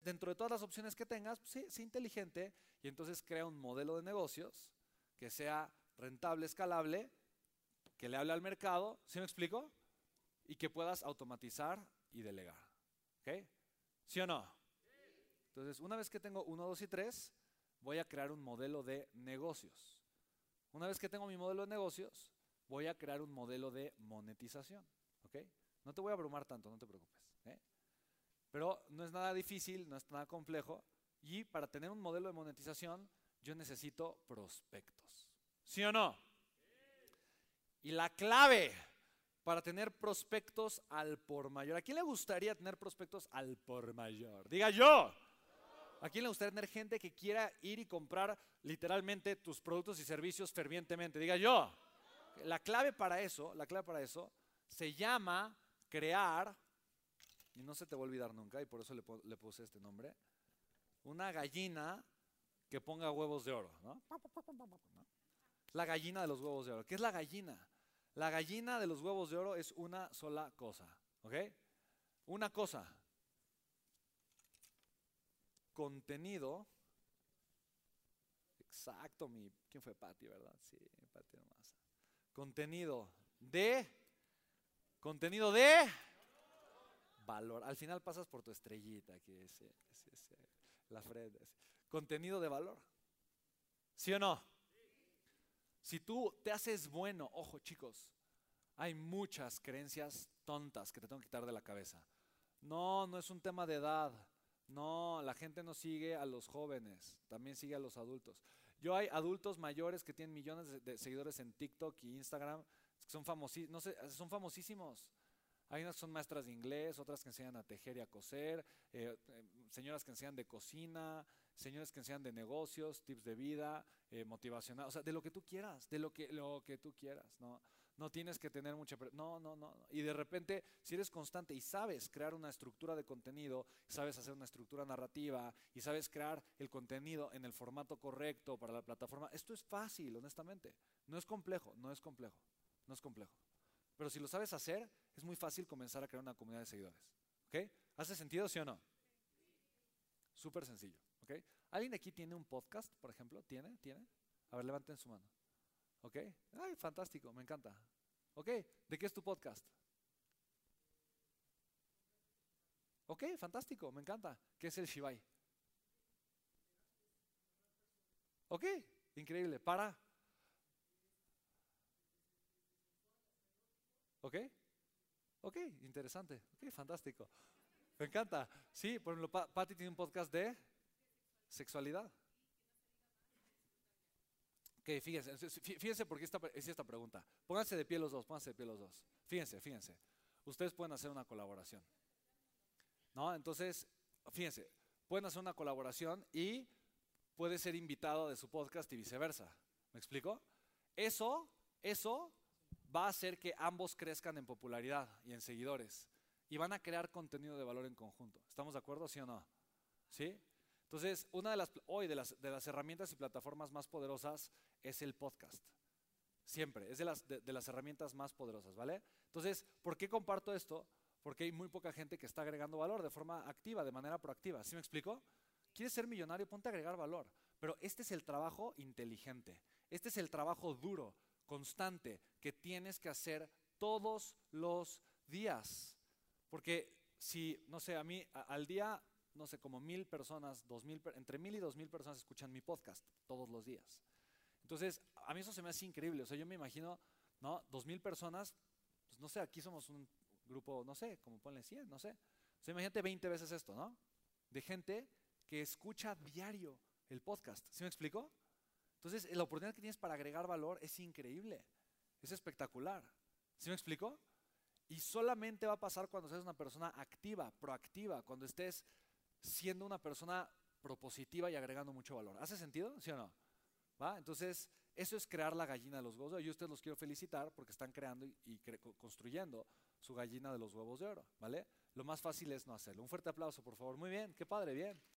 dentro de todas las opciones que tengas, pues, sí, sé inteligente y entonces crea un modelo de negocios que sea rentable, escalable, que le hable al mercado, ¿sí me explico? Y que puedas automatizar y delegar. ¿Ok? ¿Sí o no? Entonces, una vez que tengo uno, dos y tres, voy a crear un modelo de negocios. Una vez que tengo mi modelo de negocios, voy a crear un modelo de monetización. ¿Ok? No te voy a abrumar tanto, no te preocupes. ¿eh? Pero no es nada difícil, no es nada complejo. Y para tener un modelo de monetización, yo necesito prospectos. ¿Sí o no? Y la clave para tener prospectos al por mayor. ¿A quién le gustaría tener prospectos al por mayor? Diga yo. ¿A quién le gustaría tener gente que quiera ir y comprar literalmente tus productos y servicios fervientemente? Diga yo. La clave para eso, la clave para eso se llama crear, y no se te va a olvidar nunca, y por eso le, puse este nombre, una gallina que ponga huevos de oro. ¿no? La gallina de los huevos de oro. ¿Qué es la gallina? La gallina de los huevos de oro es una sola cosa. ¿Ok? Una cosa. Contenido. Exacto, mi. ¿Quién fue Patti, verdad? Sí, Patti nomás. Contenido de Contenido de valor. Al final pasas por tu estrellita, que es, la frente. Contenido de valor. ¿Sí o no? Si tú te haces bueno, ojo chicos, hay muchas creencias tontas que te tengo que quitar de la cabeza. No, no es un tema de edad. No, la gente no sigue a los jóvenes, también sigue a los adultos. Yo hay adultos mayores que tienen millones de seguidores en TikTok y Instagram son, no son famosísimos. Hay unas que son maestras de inglés, otras que enseñan a tejer y a coser, eh, eh, señoras que enseñan de cocina, señores que enseñan de negocios, tips de vida, eh, motivacional, o sea, de lo que tú quieras, de lo que, lo que tú quieras, ¿no? No tienes que tener mucha... No, no, no. Y de repente, si eres constante y sabes crear una estructura de contenido, sabes hacer una estructura narrativa y sabes crear el contenido en el formato correcto para la plataforma, esto es fácil, honestamente. No es complejo, no es complejo. No es complejo. Pero si lo sabes hacer, es muy fácil comenzar a crear una comunidad de seguidores. ¿Ok? ¿Hace sentido, sí o no? Súper sencillo. ¿Ok? ¿Alguien aquí tiene un podcast, por ejemplo? ¿Tiene? ¿Tiene? A ver, levanten su mano. ¿Ok? Ay, fantástico, me encanta. ¿Ok? ¿De qué es tu podcast? Ok, fantástico, me encanta. ¿Qué es el Shibai? Ok, increíble. ¿Para? ¿Ok? Ok, interesante. Ok, fantástico. Me encanta. Sí, por ejemplo, Patty tiene un podcast de sexualidad. Ok, fíjense, fíjense por qué esta, es esta pregunta. Pónganse de pie los dos, pónganse de pie los dos. Fíjense, fíjense. Ustedes pueden hacer una colaboración. ¿No? Entonces, fíjense, pueden hacer una colaboración y puede ser invitado de su podcast y viceversa. ¿Me explico? Eso, eso va a hacer que ambos crezcan en popularidad y en seguidores. Y van a crear contenido de valor en conjunto. ¿Estamos de acuerdo, sí o no? ¿Sí? Entonces, una de las, hoy de las, de las herramientas y plataformas más poderosas es el podcast. Siempre, es de las, de, las herramientas más poderosas, ¿vale? Entonces, ¿por qué comparto esto? Porque hay muy poca gente que está agregando valor de forma activa, de manera proactiva. ¿Sí me explico? ¿Quieres ser millonario? Ponte a agregar valor. Pero este es el trabajo inteligente. Este es el trabajo duro constante que tienes que hacer todos los días. Porque si, no sé, a mí al día, no sé, como mil personas, dos mil, entre mil y dos mil personas escuchan mi podcast todos los días. Entonces, a mí eso se me hace increíble. O sea, yo me imagino, ¿no? Dos mil personas, pues no sé, aquí somos un grupo, no sé, como ponle 100, no sé. O sea, imagínate 20 veces esto, ¿no? De gente que escucha diario el podcast. ¿Sí me explico? Entonces, la oportunidad que tienes para agregar valor es increíble, es espectacular. ¿Sí me explico? Y solamente va a pasar cuando seas una persona activa, proactiva, cuando estés siendo una persona propositiva y agregando mucho valor. ¿Hace sentido? ¿Sí o no? ¿Va? Entonces, eso es crear la gallina de los huevos de oro. Yo ustedes los quiero felicitar porque están creando y, construyendo su gallina de los huevos de oro. ¿Vale? Lo más fácil es no hacerlo. Un fuerte aplauso, por favor. Muy bien, qué padre, bien.